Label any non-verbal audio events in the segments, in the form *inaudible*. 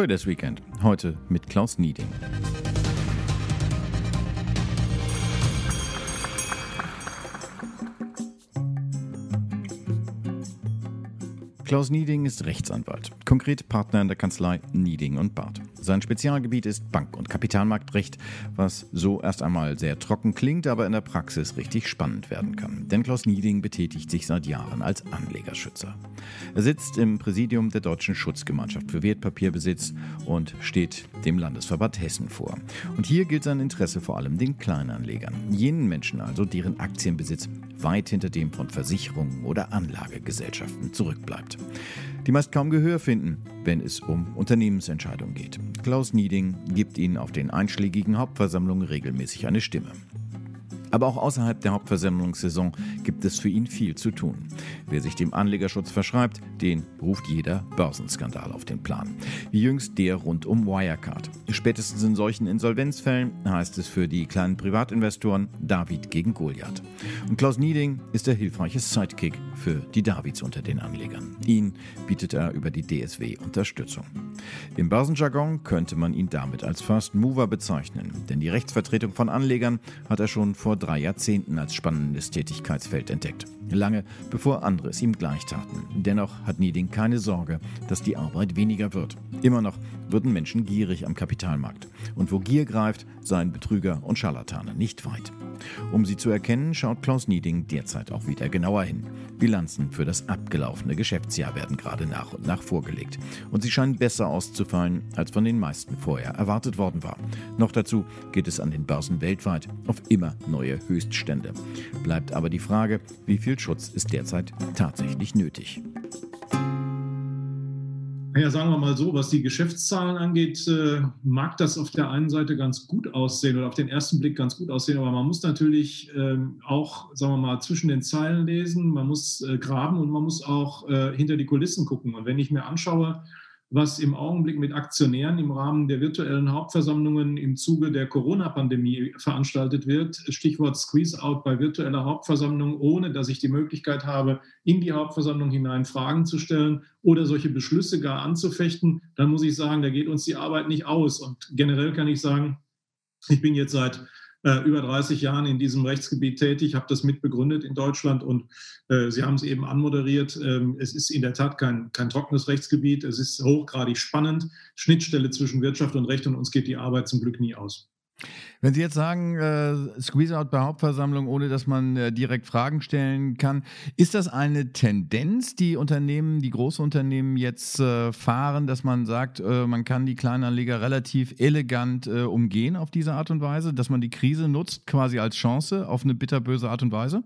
Traders Weekend. Heute mit Klaus Nieding. Klaus Nieding ist Rechtsanwalt, konkret Partner in der Kanzlei Nieding und Barth. Sein Spezialgebiet ist Bank- und Kapitalmarktrecht, was so erst einmal sehr trocken klingt, aber in der Praxis richtig spannend werden kann. Denn Klaus Nieding betätigt sich seit Jahren als Anlegerschützer. Er sitzt im Präsidium der Deutschen Schutzgemeinschaft für Wertpapierbesitz und steht dem Landesverband Hessen vor. Und hier gilt sein Interesse vor allem den Kleinanlegern, jenen Menschen also, deren Aktienbesitz weit hinter dem von Versicherungen oder Anlagegesellschaften zurückbleibt. Die meist kaum Gehör finden, wenn es um Unternehmensentscheidungen geht. Klaus Nieding gibt ihnen auf den einschlägigen Hauptversammlungen regelmäßig eine Stimme. Aber auch außerhalb der Hauptversammlungssaison gibt es für ihn viel zu tun. Wer sich dem Anlegerschutz verschreibt, den ruft jeder Börsenskandal auf den Plan. Wie jüngst der rund um Wirecard. Spätestens in solchen Insolvenzfällen heißt es für die kleinen Privatinvestoren David gegen Goliath. Und Klaus Nieding ist der hilfreiche Sidekick für die Davids unter den Anlegern. Ihn bietet er über die DSW Unterstützung. Im Börsenjargon könnte man ihn damit als First Mover bezeichnen, denn die Rechtsvertretung von Anlegern hat er schon vor drei Jahrzehnten als spannendes Tätigkeitsfeld entdeckt. Lange bevor andere es ihm gleich taten. Dennoch hat Nieding keine Sorge, dass die Arbeit weniger wird. Immer noch würden Menschen gierig am Kapitalmarkt. Und wo Gier greift, seien Betrüger und Scharlatane nicht weit. Um sie zu erkennen, schaut Klaus Nieding derzeit auch wieder genauer hin. Bilanzen für das abgelaufene Geschäftsjahr werden gerade nach und nach vorgelegt. Und sie scheinen besser auszufallen, als von den meisten vorher erwartet worden war. Noch dazu geht es an den Börsen weltweit auf immer neue Höchststände. Bleibt aber die Frage, wie viel Schutz ist derzeit tatsächlich nötig? Ja, sagen wir mal so, was die Geschäftszahlen angeht, äh, mag das auf der einen Seite ganz gut aussehen oder auf den ersten Blick ganz gut aussehen, aber man muss natürlich ähm, auch, sagen wir mal, zwischen den Zeilen lesen, man muss äh, graben und man muss auch äh, hinter die Kulissen gucken. Und wenn ich mir anschaue, was im Augenblick mit Aktionären im Rahmen der virtuellen Hauptversammlungen im Zuge der Corona-Pandemie veranstaltet wird. Stichwort Squeeze-out bei virtueller Hauptversammlung, ohne dass ich die Möglichkeit habe, in die Hauptversammlung hinein Fragen zu stellen oder solche Beschlüsse gar anzufechten, dann muss ich sagen, da geht uns die Arbeit nicht aus. Und generell kann ich sagen, ich bin jetzt seit äh, über 30 Jahren in diesem Rechtsgebiet tätig, habe das mitbegründet in Deutschland und äh, Sie haben es eben anmoderiert. Ähm, es ist in der Tat kein, kein trockenes Rechtsgebiet. Es ist hochgradig spannend. Schnittstelle zwischen Wirtschaft und Recht und uns geht die Arbeit zum Glück nie aus. Wenn Sie jetzt sagen, äh, Squeeze-out bei Hauptversammlung, ohne dass man äh, direkt Fragen stellen kann, ist das eine Tendenz, die Unternehmen, die große Unternehmen jetzt äh, fahren, dass man sagt, äh, man kann die Kleinanleger relativ elegant äh, umgehen auf diese Art und Weise, dass man die Krise nutzt quasi als Chance auf eine bitterböse Art und Weise?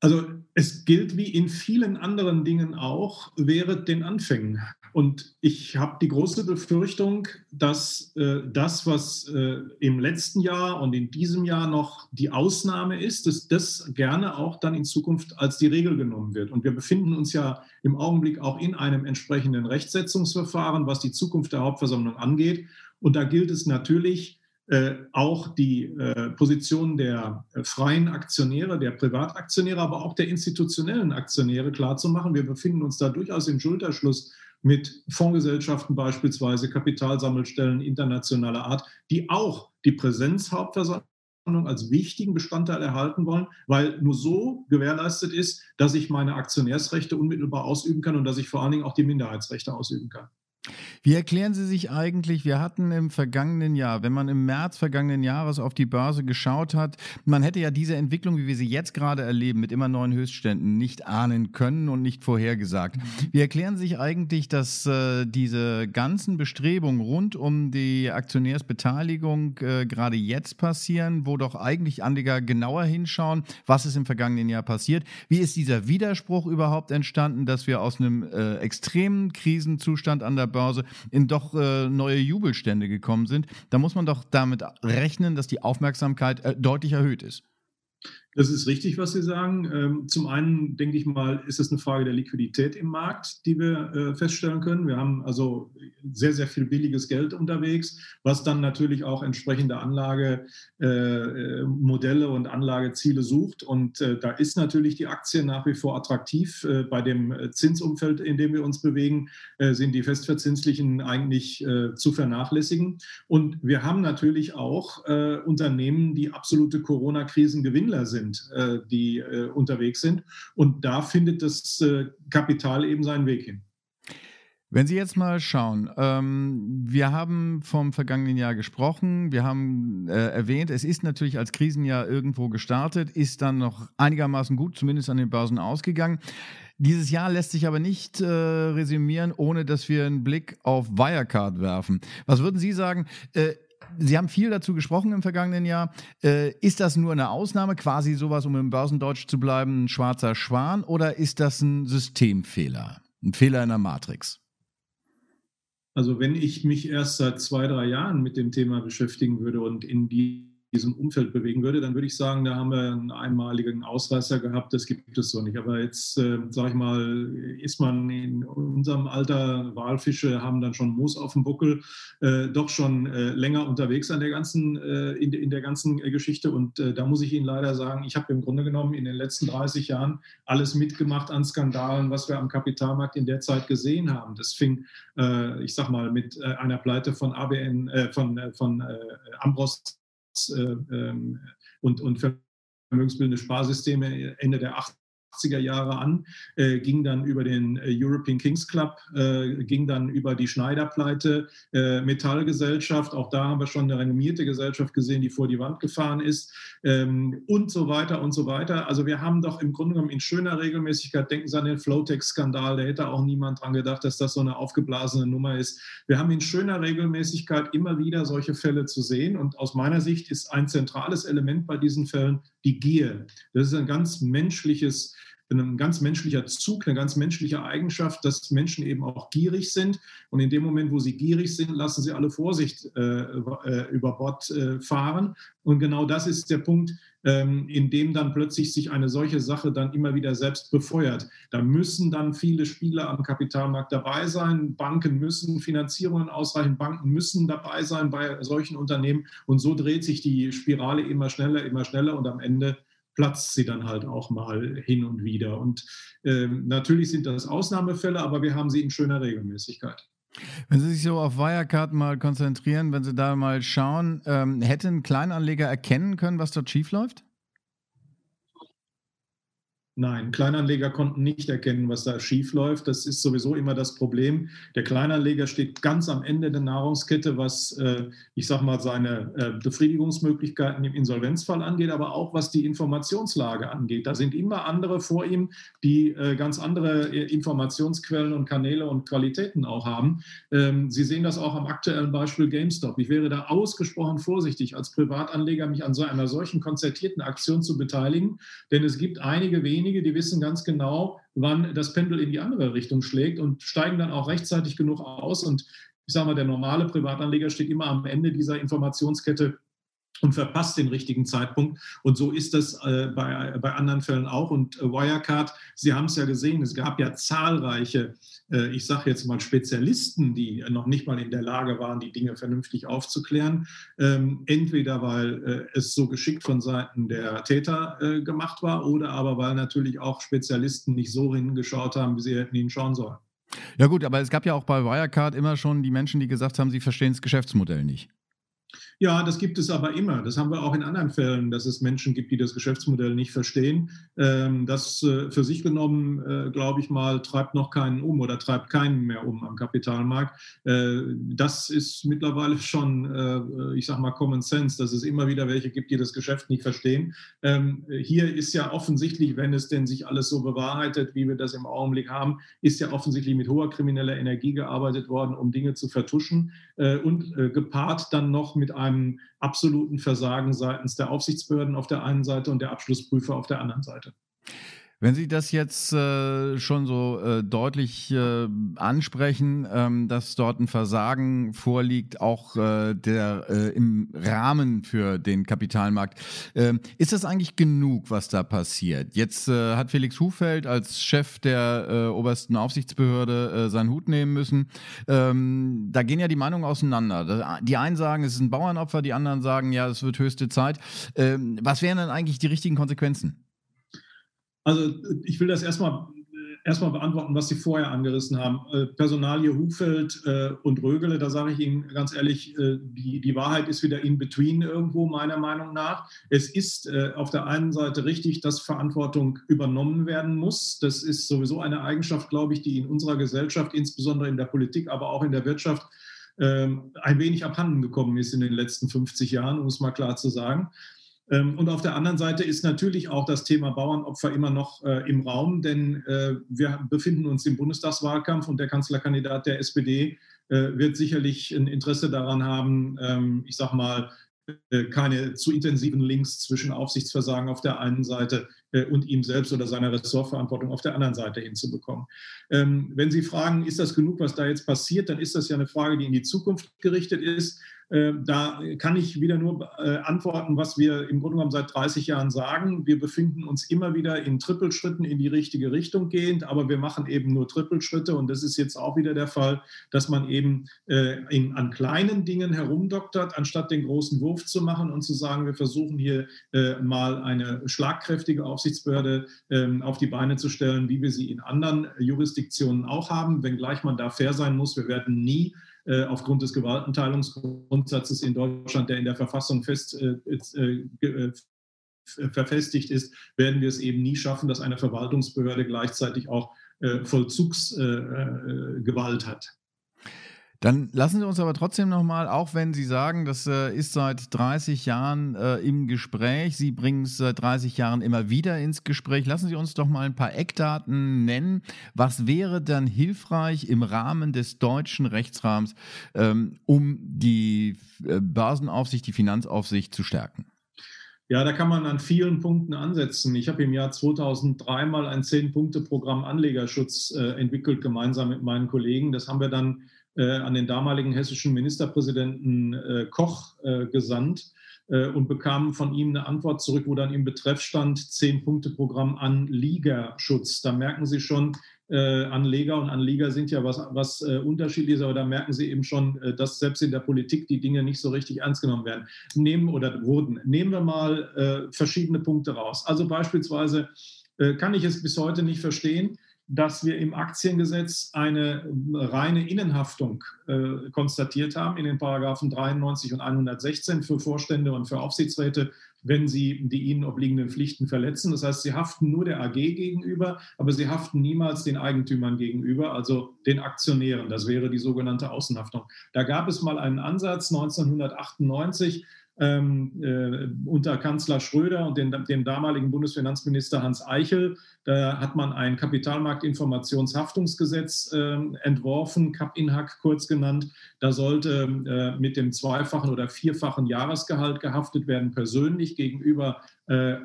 Also es gilt wie in vielen anderen Dingen auch, während den Anfängen. Und ich habe die große Befürchtung, dass äh, das, was äh, im letzten Jahr und in diesem Jahr noch die Ausnahme ist, dass das gerne auch dann in Zukunft als die Regel genommen wird. Und wir befinden uns ja im Augenblick auch in einem entsprechenden Rechtsetzungsverfahren, was die Zukunft der Hauptversammlung angeht. Und da gilt es natürlich, äh, auch die äh, Position der äh, freien Aktionäre, der Privataktionäre, aber auch der institutionellen Aktionäre klarzumachen. Wir befinden uns da durchaus im Schulterschluss mit Fondsgesellschaften beispielsweise, Kapitalsammelstellen internationaler Art, die auch die Präsenzhauptversammlung als wichtigen Bestandteil erhalten wollen, weil nur so gewährleistet ist, dass ich meine Aktionärsrechte unmittelbar ausüben kann und dass ich vor allen Dingen auch die Minderheitsrechte ausüben kann. Wie erklären Sie sich eigentlich, wir hatten im vergangenen Jahr, wenn man im März vergangenen Jahres auf die Börse geschaut hat, man hätte ja diese Entwicklung, wie wir sie jetzt gerade erleben, mit immer neuen Höchstständen nicht ahnen können und nicht vorhergesagt. Wie erklären Sie sich eigentlich, dass äh, diese ganzen Bestrebungen rund um die Aktionärsbeteiligung äh, gerade jetzt passieren, wo doch eigentlich Anleger genauer hinschauen, was ist im vergangenen Jahr passiert? Wie ist dieser Widerspruch überhaupt entstanden, dass wir aus einem äh, extremen Krisenzustand an der Börse in doch äh, neue Jubelstände gekommen sind, da muss man doch damit rechnen, dass die Aufmerksamkeit äh, deutlich erhöht ist. Das ist richtig, was Sie sagen. Ähm, zum einen denke ich mal, ist es eine Frage der Liquidität im Markt, die wir äh, feststellen können. Wir haben also sehr, sehr viel billiges Geld unterwegs, was dann natürlich auch entsprechende Anlagemodelle äh, und Anlageziele sucht. Und äh, da ist natürlich die Aktie nach wie vor attraktiv. Bei dem Zinsumfeld, in dem wir uns bewegen, sind die festverzinslichen eigentlich zu vernachlässigen. Und wir haben natürlich auch Unternehmen, die absolute Corona-Krisengewinnler sind sind, äh, die äh, unterwegs sind. Und da findet das äh, Kapital eben seinen Weg hin. Wenn Sie jetzt mal schauen, ähm, wir haben vom vergangenen Jahr gesprochen, wir haben äh, erwähnt, es ist natürlich als Krisenjahr irgendwo gestartet, ist dann noch einigermaßen gut, zumindest an den Börsen ausgegangen. Dieses Jahr lässt sich aber nicht äh, resümieren, ohne dass wir einen Blick auf Wirecard werfen. Was würden Sie sagen? Äh, Sie haben viel dazu gesprochen im vergangenen Jahr. Äh, ist das nur eine Ausnahme, quasi sowas, um im Börsendeutsch zu bleiben, ein schwarzer Schwan, oder ist das ein Systemfehler, ein Fehler in der Matrix? Also wenn ich mich erst seit zwei, drei Jahren mit dem Thema beschäftigen würde und in die diesem Umfeld bewegen würde, dann würde ich sagen, da haben wir einen einmaligen Ausreißer gehabt. Das gibt es so nicht. Aber jetzt, äh, sage ich mal, ist man in unserem Alter, Walfische haben dann schon Moos auf dem Buckel, äh, doch schon äh, länger unterwegs an der ganzen, äh, in, in, der ganzen Geschichte. Und äh, da muss ich Ihnen leider sagen, ich habe im Grunde genommen in den letzten 30 Jahren alles mitgemacht an Skandalen, was wir am Kapitalmarkt in der Zeit gesehen haben. Das fing, äh, ich sag mal, mit einer Pleite von ABN, von, von Ambros äh, und, und vermögensbildende Sparsysteme Ende der 80er 80er Jahre an, äh, ging dann über den äh, European Kings Club, äh, ging dann über die Schneiderpleite, äh, Metallgesellschaft, auch da haben wir schon eine renommierte Gesellschaft gesehen, die vor die Wand gefahren ist ähm, und so weiter und so weiter. Also wir haben doch im Grunde genommen in schöner Regelmäßigkeit, denken Sie an den Flowtex-Skandal, da hätte auch niemand dran gedacht, dass das so eine aufgeblasene Nummer ist. Wir haben in schöner Regelmäßigkeit immer wieder solche Fälle zu sehen und aus meiner Sicht ist ein zentrales Element bei diesen Fällen die Gier. Das ist ein ganz menschliches ein ganz menschlicher Zug, eine ganz menschliche Eigenschaft, dass Menschen eben auch gierig sind. Und in dem Moment, wo sie gierig sind, lassen sie alle Vorsicht äh, äh, über Bord äh, fahren. Und genau das ist der Punkt, ähm, in dem dann plötzlich sich eine solche Sache dann immer wieder selbst befeuert. Da müssen dann viele Spieler am Kapitalmarkt dabei sein. Banken müssen Finanzierungen ausreichen. Banken müssen dabei sein bei solchen Unternehmen. Und so dreht sich die Spirale immer schneller, immer schneller. Und am Ende platzt sie dann halt auch mal hin und wieder. Und ähm, natürlich sind das Ausnahmefälle, aber wir haben sie in schöner Regelmäßigkeit. Wenn Sie sich so auf Wirecard mal konzentrieren, wenn Sie da mal schauen, ähm, hätte ein Kleinanleger erkennen können, was dort schiefläuft? Nein, Kleinanleger konnten nicht erkennen, was da schief läuft. Das ist sowieso immer das Problem. Der Kleinanleger steht ganz am Ende der Nahrungskette, was, äh, ich sage mal, seine äh, Befriedigungsmöglichkeiten im Insolvenzfall angeht, aber auch was die Informationslage angeht. Da sind immer andere vor ihm, die äh, ganz andere Informationsquellen und Kanäle und Qualitäten auch haben. Ähm, Sie sehen das auch am aktuellen Beispiel GameStop. Ich wäre da ausgesprochen vorsichtig, als Privatanleger mich an so einer solchen konzertierten Aktion zu beteiligen, denn es gibt einige wenige, wenige, die wissen ganz genau, wann das Pendel in die andere Richtung schlägt und steigen dann auch rechtzeitig genug aus. Und ich sage mal, der normale Privatanleger steht immer am Ende dieser Informationskette und verpasst den richtigen Zeitpunkt. Und so ist das äh, bei, bei anderen Fällen auch. Und äh, Wirecard, Sie haben es ja gesehen, es gab ja zahlreiche, äh, ich sage jetzt mal Spezialisten, die noch nicht mal in der Lage waren, die Dinge vernünftig aufzuklären. Ähm, entweder weil es so geschickt von Seiten der Täter gemacht war oder aber weil natürlich auch Spezialisten nicht so hingeschaut haben, wie sie hätten hinschauen sollen. Ja gut, aber es gab ja auch bei Wirecard immer schon die Menschen, die gesagt haben, sie verstehen das Geschäftsmodell nicht. Ja, das gibt es aber immer. Das haben wir auch in anderen Fällen, dass es Menschen gibt, die das Geschäftsmodell nicht verstehen. Ähm, das äh, für sich genommen, äh, glaube ich mal, treibt noch keinen um oder treibt keinen mehr um am Kapitalmarkt. Äh, das ist mittlerweile *laughs* schon, ich sage mal, Common Sense, dass es immer wieder welche gibt, die das Geschäft nicht verstehen. Ähm, hier ist ja offensichtlich, wenn es denn sich alles so bewahrheitet, wie wir das im Augenblick haben, ist ja offensichtlich mit hoher krimineller Energie gearbeitet worden, um Dinge zu vertuschen und gepaart dann noch mit einem einem absoluten Versagen seitens der Aufsichtsbehörden auf der einen Seite und der Abschlussprüfer auf der anderen Seite. Wenn Sie das jetzt äh, schon so äh, deutlich äh, ansprechen, ähm, dass dort ein Versagen vorliegt, auch äh, der äh, im Rahmen für den Kapitalmarkt, äh, ist das eigentlich genug, was da passiert? Jetzt äh, hat Felix Hufeld als Chef der äh, obersten Aufsichtsbehörde äh, seinen Hut nehmen müssen. Ähm, da gehen ja die Meinungen auseinander. Die einen sagen, es ist ein Bauernopfer, die anderen sagen, ja, es wird höchste Zeit. Ähm, was wären denn eigentlich die richtigen Konsequenzen? Also ich will das erstmal erstmal beantworten, was Sie vorher angerissen haben. Äh, Personalie Hufeld äh, und Rögele, da sage ich Ihnen ganz ehrlich, äh, die, die Wahrheit ist wieder in between irgendwo, meiner Meinung nach. Es ist auf der einen Seite richtig, dass Verantwortung übernommen werden muss. Das ist sowieso eine Eigenschaft, glaube ich, die in unserer Gesellschaft, insbesondere in der Politik, aber auch in der Wirtschaft, ähm, ein wenig abhanden gekommen ist in den letzten 50 Jahren, um es mal klar zu sagen. Ähm, und auf der anderen Seite ist natürlich auch das Thema Bauernopfer immer noch äh, im Raum, denn äh, wir befinden uns im Bundestagswahlkampf und der Kanzlerkandidat der SPD äh, wird sicherlich ein Interesse daran haben, ähm, ich sage mal, äh, keine zu intensiven Links zwischen Aufsichtsversagen auf der einen Seite äh, und ihm selbst oder seiner Ressortverantwortung auf der anderen Seite hinzubekommen. Ähm, wenn Sie fragen, ist das genug, was da jetzt passiert, dann ist das ja eine Frage, die in die Zukunft gerichtet ist. Ähm, da kann ich wieder nur äh, antworten, was wir im Grunde genommen seit 30 Jahren sagen. Wir befinden uns immer wieder in Trippelschritten in die richtige Richtung gehend, aber wir machen eben nur Trippelschritte und das ist jetzt auch wieder der Fall, dass man eben äh, in, an kleinen Dingen herumdoktert, anstatt den großen Wurf zu machen und zu sagen, wir versuchen hier äh, mal eine schlagkräftige Aufsichtsbehörde ähm, auf die Beine zu stellen, wie wir sie in anderen Jurisdiktionen auch haben, wenngleich man da fair sein muss. Wir werden nie äh, aufgrund des Gewaltenteilungsgrundsatzes in Deutschland, der in der Verfassung fest, äh, äh, äh verfestigt ist, werden wir es eben nie schaffen, dass eine Verwaltungsbehörde gleichzeitig auch äh, Vollzugsgewalt hat. Dann lassen Sie uns aber trotzdem nochmal, auch wenn Sie sagen, das äh, ist seit 30 Jahren äh, im Gespräch, Sie bringen es seit 30 Jahren immer wieder ins Gespräch, lassen Sie uns doch mal ein paar Eckdaten nennen. Was wäre dann hilfreich im Rahmen des deutschen Rechtsrahmens, ähm, um die äh, Börsenaufsicht, die Finanzaufsicht zu stärken? Ja, da kann man an vielen Punkten ansetzen. Ich habe im Jahr 2003 mal ein Zehn-Punkte-Programm Anlegerschutz äh, entwickelt, gemeinsam mit meinen Kollegen. Das haben wir dann an den damaligen hessischen Ministerpräsidenten äh, Koch äh, gesandt und bekamen von ihm eine Antwort zurück, wo dann im Betreff stand, Zehn-Punkte-Programm Anliegerschutz. Da merken Sie schon, äh, Anleger und Anleger sind ja was, was äh, unterschiedliches, aber da merken Sie eben schon, äh, dass selbst in der Politik die Dinge nicht so richtig ernst genommen werden. Nehmen oder wurden. Nehmen wir mal verschiedene Punkte raus. Also beispielsweise kann ich es bis heute nicht verstehen, dass wir im Aktiengesetz eine reine Innenhaftung äh, konstatiert haben in den Paragraphen 93 und 116 für Vorstände und für Aufsichtsräte, wenn sie die ihnen obliegenden Pflichten verletzen. Das heißt, sie haften nur der AG gegenüber, aber sie haften niemals den Eigentümern gegenüber, also den Aktionären. Das wäre die sogenannte Außenhaftung. Da gab es mal einen Ansatz 1998 ähm, äh, unter Kanzler Schröder und den, dem damaligen Bundesfinanzminister Hans Eichel. Da hat man ein Kapitalmarktinformationshaftungsgesetz äh, entworfen, CAP-INHAC kurz genannt. Da sollte äh, mit dem zweifachen oder vierfachen Jahresgehalt gehaftet werden, persönlich gegenüber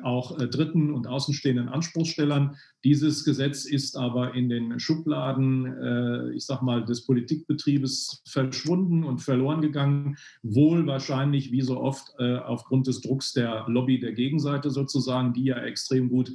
auch äh, dritten und außenstehenden Anspruchsstellern. Dieses Gesetz ist aber in den Schubladen, äh, ich sag mal, des Politikbetriebes verschwunden und verloren gegangen. Wohl wahrscheinlich, wie so oft, aufgrund des Drucks der Lobby der Gegenseite sozusagen, die ja extrem gut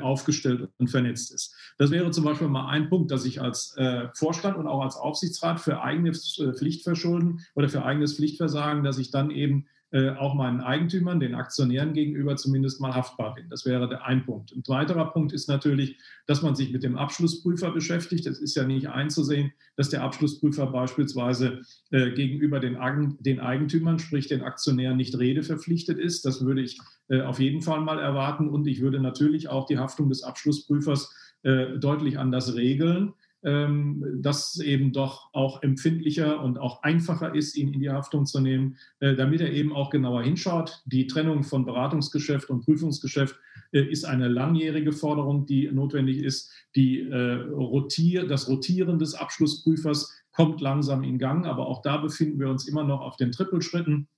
aufgestellt und vernetzt ist. Das wäre zum Beispiel mal ein Punkt, dass ich als Vorstand und auch als Aufsichtsrat für eigenes Pflichtverschulden oder für eigenes Pflichtversagen, dass ich dann eben äh, auch meinen Eigentümern, den Aktionären gegenüber zumindest mal haftbar bin. Das wäre der ein Punkt. Ein weiterer Punkt ist natürlich, dass man sich mit dem Abschlussprüfer beschäftigt. Es ist ja nicht einzusehen, dass der Abschlussprüfer beispielsweise äh, gegenüber den, den, Eigentümern, sprich den Aktionären, nicht redeverpflichtet ist. Das würde ich äh, auf jeden Fall mal erwarten. Und ich würde natürlich auch die Haftung des Abschlussprüfers äh, deutlich anders regeln dass es eben doch auch empfindlicher und auch einfacher ist, ihn in die Haftung zu nehmen, äh, damit er eben auch genauer hinschaut. Die Trennung von Beratungsgeschäft und Prüfungsgeschäft äh, ist eine langjährige Forderung, die notwendig ist. Die, äh, Rotier, das Rotieren des Abschlussprüfers kommt langsam in Gang, aber auch da befinden wir uns immer noch auf den Trippelschritten.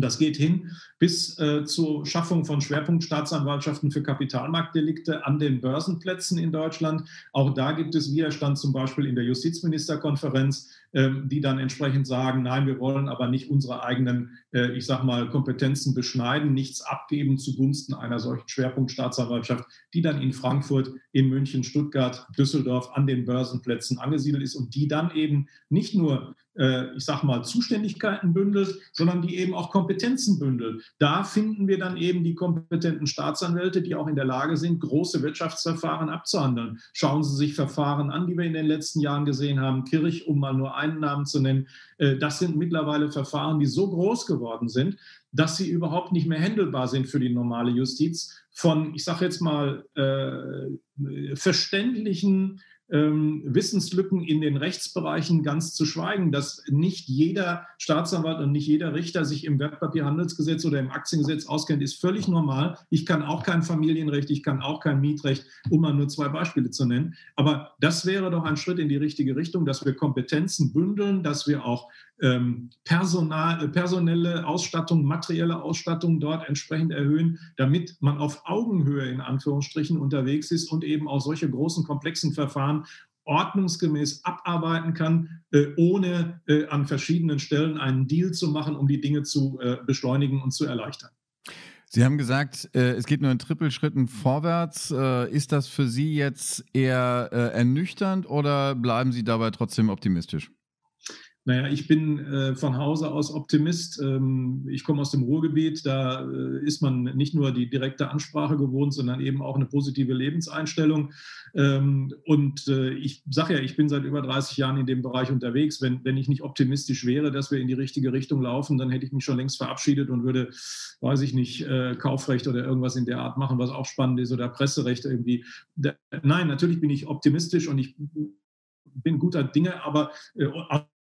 Das geht hin bis äh, zur Schaffung von Schwerpunktstaatsanwaltschaften für Kapitalmarktdelikte an den Börsenplätzen in Deutschland. Auch da gibt es Widerstand, zum Beispiel in der Justizministerkonferenz, äh, die dann entsprechend sagen, nein, wir wollen aber nicht unsere eigenen, äh, ich sage mal, Kompetenzen beschneiden, nichts abgeben zugunsten einer solchen Schwerpunktstaatsanwaltschaft, die dann in Frankfurt, in München, Stuttgart, Düsseldorf an den Börsenplätzen angesiedelt ist und die dann eben nicht nur ich sage mal, Zuständigkeiten bündelt, sondern die eben auch Kompetenzen bündelt. Da finden wir dann eben die kompetenten Staatsanwälte, die auch in der Lage sind, große Wirtschaftsverfahren abzuhandeln. Schauen Sie sich Verfahren an, die wir in den letzten Jahren gesehen haben. Kirch, um mal nur einen Namen zu nennen. Äh, das sind mittlerweile Verfahren, die so groß geworden sind, dass sie überhaupt nicht mehr händelbar sind für die normale Justiz. Von, ich sage jetzt mal, äh, verständlichen ähm, Wissenslücken in den Rechtsbereichen ganz zu schweigen, dass nicht jeder Staatsanwalt und nicht jeder Richter sich im Wertpapierhandelsgesetz oder im Aktiengesetz auskennt, ist völlig normal. Ich kann auch kein Familienrecht, ich kann auch kein Mietrecht, um mal nur zwei Beispiele zu nennen. Aber das wäre doch ein Schritt in die richtige Richtung, dass wir Kompetenzen bündeln, dass wir auch ähm, Personal, äh, personelle Ausstattung, materielle Ausstattung dort entsprechend erhöhen, damit man auf Augenhöhe in Anführungsstrichen unterwegs ist und eben auch solche großen, komplexen Verfahren ordnungsgemäß abarbeiten kann, äh, ohne äh, an verschiedenen Stellen einen Deal zu machen, um die Dinge zu äh, beschleunigen und zu erleichtern. Sie haben gesagt, äh, es geht nur in Trippelschritten vorwärts. Äh, ist das für Sie jetzt eher ernüchternd oder bleiben Sie dabei trotzdem optimistisch? Naja, ich bin äh, von Hause aus Optimist. Ähm, ich komme aus dem Ruhrgebiet. Da äh, ist man nicht nur die direkte Ansprache gewohnt, sondern eben auch eine positive Lebenseinstellung. Ähm, und äh, ich sage ja, ich bin seit über 30 Jahren in dem Bereich unterwegs. Wenn, wenn ich nicht optimistisch wäre, dass wir in die richtige Richtung laufen, dann hätte ich mich schon längst verabschiedet und würde, weiß ich nicht, äh, Kaufrecht oder irgendwas in der Art machen, was auch spannend ist oder Presserecht irgendwie. Da, nein, natürlich bin ich optimistisch und ich bin guter Dinge, aber äh,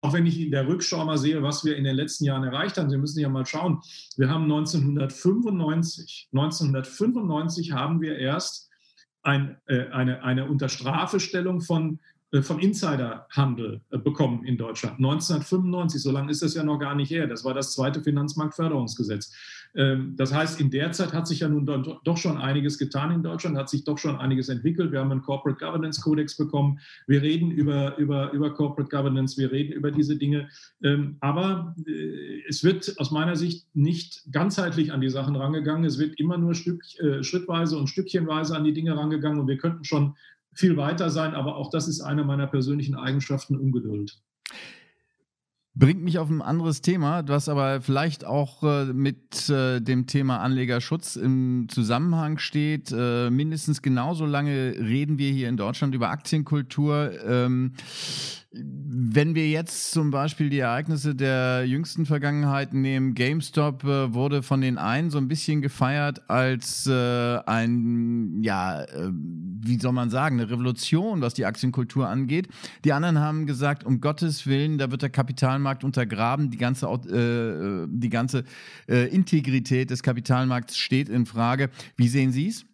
auch wenn ich in der Rückschau mal sehe, was wir in den letzten Jahren erreicht haben, Sie müssen ja mal schauen, wir haben 1995, 1995 haben wir erst ein, äh, eine, eine Unterstrafestellung von von Insiderhandel äh, bekommen in Deutschland. 1995, so lange ist das ja noch gar nicht her. Das war das zweite Finanzmarktförderungsgesetz. Ähm, das heißt, in der Zeit hat sich ja nun doch schon einiges getan in Deutschland, hat sich doch schon einiges entwickelt. Wir haben einen Corporate Governance Codex bekommen. Wir reden über, über, über Corporate Governance, wir reden über diese Dinge. Ähm, aber äh, es wird aus meiner Sicht nicht ganzheitlich an die Sachen rangegangen. Es wird immer nur Stück, schrittweise und stückchenweise an die Dinge rangegangen. Und wir könnten schon viel weiter sein, aber auch das ist eine meiner persönlichen Eigenschaften, Ungeduld. Bringt mich auf ein anderes Thema, was aber vielleicht auch äh, mit äh, dem Thema Anlegerschutz im Zusammenhang steht. Äh, mindestens genauso lange reden wir hier in Deutschland über Aktienkultur. Ähm, wenn wir jetzt zum Beispiel die Ereignisse der jüngsten Vergangenheit nehmen, GameStop äh, wurde von den einen so ein bisschen gefeiert als äh, ein, ja, äh, wie soll man sagen, eine Revolution, was die Aktienkultur angeht. Die anderen haben gesagt, um Gottes Willen, da wird der Kapitalmarkt untergraben, die ganze, äh, die ganze äh, Integrität des Kapitalmarkts steht in Frage. Wie sehen Sie es?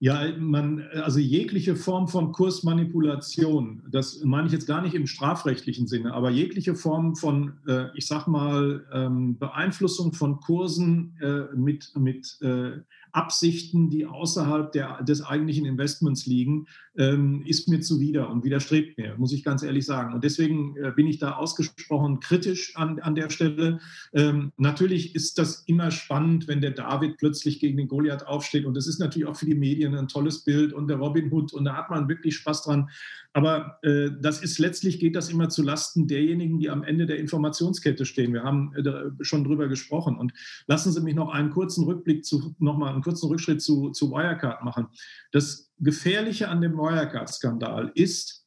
Ja, man, also jegliche Form von Kursmanipulation, das meine ich jetzt gar nicht im strafrechtlichen Sinne, aber jegliche Form von, äh, ich sag mal, ähm, Beeinflussung von Kursen äh, mit, mit äh, Absichten, die außerhalb der, des eigentlichen Investments liegen, ähm, ist mir zuwider und widerstrebt mir, muss ich ganz ehrlich sagen. Und deswegen äh, bin ich da ausgesprochen kritisch an, an der Stelle. Ähm, natürlich ist das immer spannend, wenn der David plötzlich gegen den Goliath aufsteht. Und das ist natürlich auch für die Medien ein tolles Bild und der Robin Hood und da hat man wirklich Spaß dran. Aber äh, das ist letztlich geht das immer zu Lasten derjenigen, die am Ende der Informationskette stehen. Wir haben äh, schon drüber gesprochen. Und lassen Sie mich noch einen kurzen Rückblick zu, nochmal einen kurzen Rückschritt zu, zu Wirecard machen. Das Gefährliche an dem Wirecard-Skandal ist,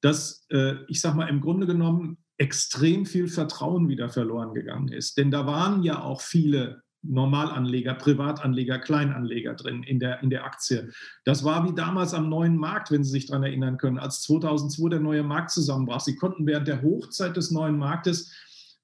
dass, äh, ich sage mal, im Grunde genommen extrem viel Vertrauen wieder verloren gegangen ist. Denn da waren ja auch viele Normalanleger, Privatanleger, Kleinanleger drin in der, in der Aktie. Das war wie damals am neuen Markt, wenn Sie sich daran erinnern können, als 2002 der neue Markt zusammenbrach. Sie konnten während der Hochzeit des neuen Marktes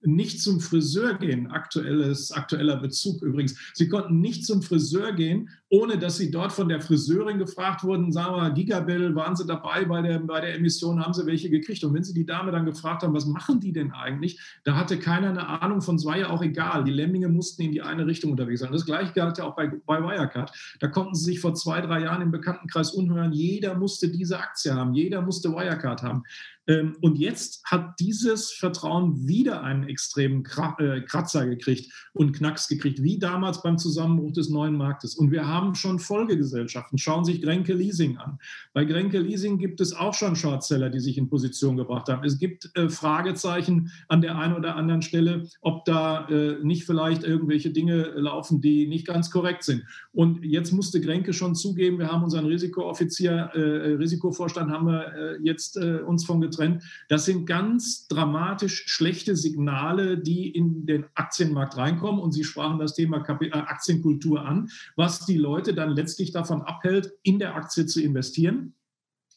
nicht zum Friseur gehen, aktuelles, aktueller Bezug übrigens. Sie konnten nicht zum Friseur gehen, ohne dass sie dort von der Friseurin gefragt wurden, sagen wir, Gigabell, waren sie dabei bei der, bei der Emission, haben sie welche gekriegt? Und wenn sie die Dame dann gefragt haben, was machen die denn eigentlich, da hatte keiner eine Ahnung von, es war ja auch egal. Die Lemminge mussten in die eine Richtung unterwegs sein. Das gleiche galt ja auch bei, bei Wirecard. Da konnten sie sich vor zwei, drei Jahren im Bekanntenkreis unhören, jeder musste diese Aktie haben, jeder musste Wirecard haben. Ähm, und jetzt hat dieses Vertrauen wieder einen extremen äh, Kratzer gekriegt und Knacks gekriegt, wie damals beim Zusammenbruch des neuen Marktes. Und wir haben schon Folgegesellschaften. Schauen sich Grenke Leasing an. Bei Grenke Leasing gibt es auch schon Shortseller, die sich in Position gebracht haben. Es gibt äh, Fragezeichen an der einen oder anderen Stelle, ob da äh, nicht vielleicht irgendwelche Dinge laufen, die nicht ganz korrekt sind. Und jetzt musste Grenke schon zugeben, wir haben unseren Risikooffizier, Risikovorstand haben wir jetzt uns von getrennt. Das sind ganz dramatisch schlechte Signale, die in den Aktienmarkt reinkommen. Und Sie sprachen das Thema äh, Aktienkultur an, was die Leute dann letztlich davon abhält, in der Aktie zu investieren.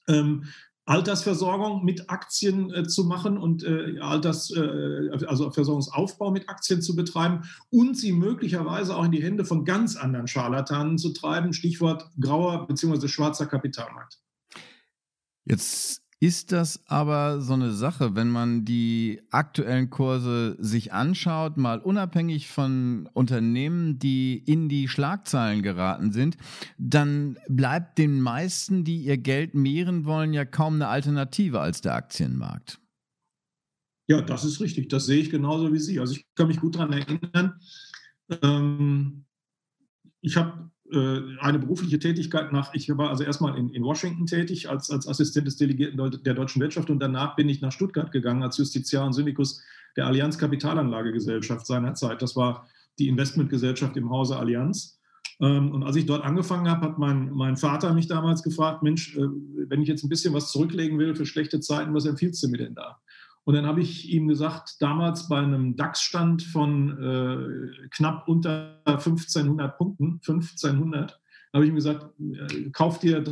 Ähm, Altersversorgung mit Aktien äh, zu machen und äh, Alters, äh, also Versorgungsaufbau mit Aktien zu betreiben und sie möglicherweise auch in die Hände von ganz anderen Scharlatanen zu treiben. Stichwort grauer bzw. schwarzer Kapitalmarkt. Jetzt ist das aber so eine Sache, wenn man die aktuellen Kurse sich anschaut, mal unabhängig von Unternehmen, die in die Schlagzeilen geraten sind, dann bleibt den meisten, die ihr Geld mehren wollen, ja kaum eine Alternative als der Aktienmarkt. Ja, das ist richtig. Das sehe ich genauso wie Sie. Also ich kann mich gut daran erinnern. Ähm, ich habe eine berufliche Tätigkeit nach, ich war also erstmal in, in Washington tätig als, als Assistent des Delegierten der deutschen Wirtschaft und danach bin ich nach Stuttgart gegangen als Justiziar und Syndikus der Allianz Kapitalanlagegesellschaft seinerzeit. Das war die Investmentgesellschaft im Hause Allianz. Ähm, und als ich dort angefangen habe, hat mein, mein Vater mich damals gefragt, Mensch, äh, wenn ich jetzt ein bisschen was zurücklegen will für schlechte Zeiten, was empfiehlst du mir denn da? Und dann habe ich ihm gesagt, damals bei einem DAX-Stand von äh, knapp unter 1500 Punkten, 1500, habe ich ihm gesagt, äh, kauf dir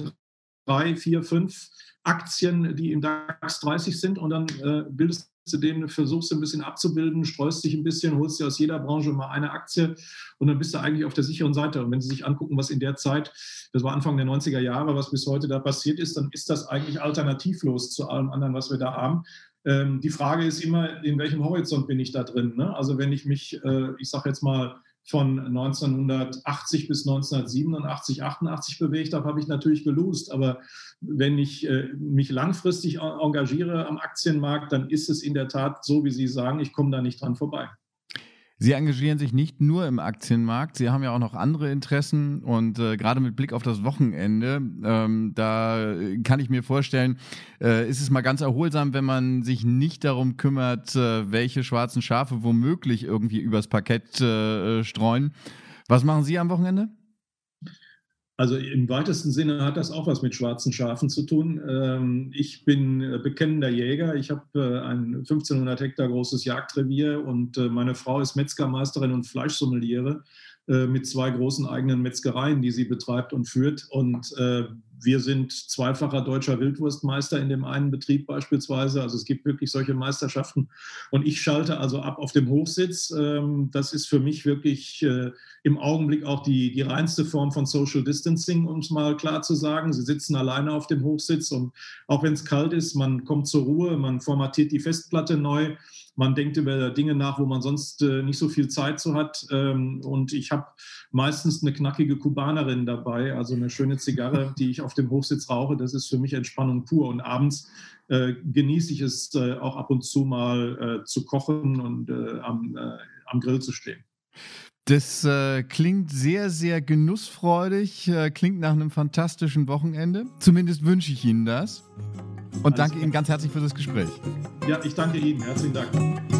drei, vier, fünf Aktien, die im DAX 30 sind und dann äh, bildest du den, versuchst du ein bisschen abzubilden, streust dich ein bisschen, holst dir aus jeder Branche mal eine Aktie und dann bist du eigentlich auf der sicheren Seite. Und wenn Sie sich angucken, was in der Zeit, das war Anfang der 90er Jahre, was bis heute da passiert ist, dann ist das eigentlich alternativlos zu allem anderen, was wir da haben. Ähm, die Frage ist immer, in welchem Horizont bin ich da drin? Ne? Also wenn ich mich, äh, ich sage jetzt mal, von 1980 bis 1987, 88 bewegt habe, habe ich natürlich gelost. Aber wenn ich äh, mich langfristig engagiere am Aktienmarkt, dann ist es in der Tat so, wie Sie sagen, ich komme da nicht dran vorbei. Sie engagieren sich nicht nur im Aktienmarkt, Sie haben ja auch noch andere Interessen und äh, gerade mit Blick auf das Wochenende, ähm, da kann ich mir vorstellen, äh, ist es mal ganz erholsam, wenn man sich nicht darum kümmert, äh, welche schwarzen Schafe womöglich irgendwie übers Parkett äh, streuen. Was machen Sie am Wochenende? Also im weitesten Sinne hat das auch was mit schwarzen Schafen zu tun. Ähm, ich bin äh, bekennender Jäger. Ich habe äh, ein 1500 Hektar großes Jagdrevier und äh, meine Frau ist Metzgermeisterin und Fleischsommeliere mit zwei großen eigenen Metzgereien, die sie betreibt und führt. Und wir sind zweifacher deutscher Wildwurstmeister in dem einen Betrieb beispielsweise. Also es gibt wirklich solche Meisterschaften. Und ich schalte also ab auf dem Hochsitz. Ähm, das ist für mich wirklich äh, im Augenblick auch die, die reinste Form von Social Distancing, um es mal klar zu sagen. Sie sitzen alleine auf dem Hochsitz und auch wenn es kalt ist, man kommt zur Ruhe, man formatiert die Festplatte neu man denkt über Dinge nach, wo man sonst äh, nicht so viel Zeit zu hat. Ähm, und ich habe meistens eine knackige Kubanerin dabei, also eine schöne Zigarre, *laughs* die ich auf dem Hochsitz rauche. Das ist für mich Entspannung pur. Und abends äh, genieße ich es äh, auch ab und zu mal zu kochen und am, am Grill zu stehen. Das äh, klingt sehr, sehr genussfreudig, äh, klingt nach einem fantastischen Wochenende. Zumindest wünsche ich Ihnen das. Und Alles danke Ihnen ganz herzlich für das Gespräch. Ja, ich danke Ihnen. Herzlichen Dank.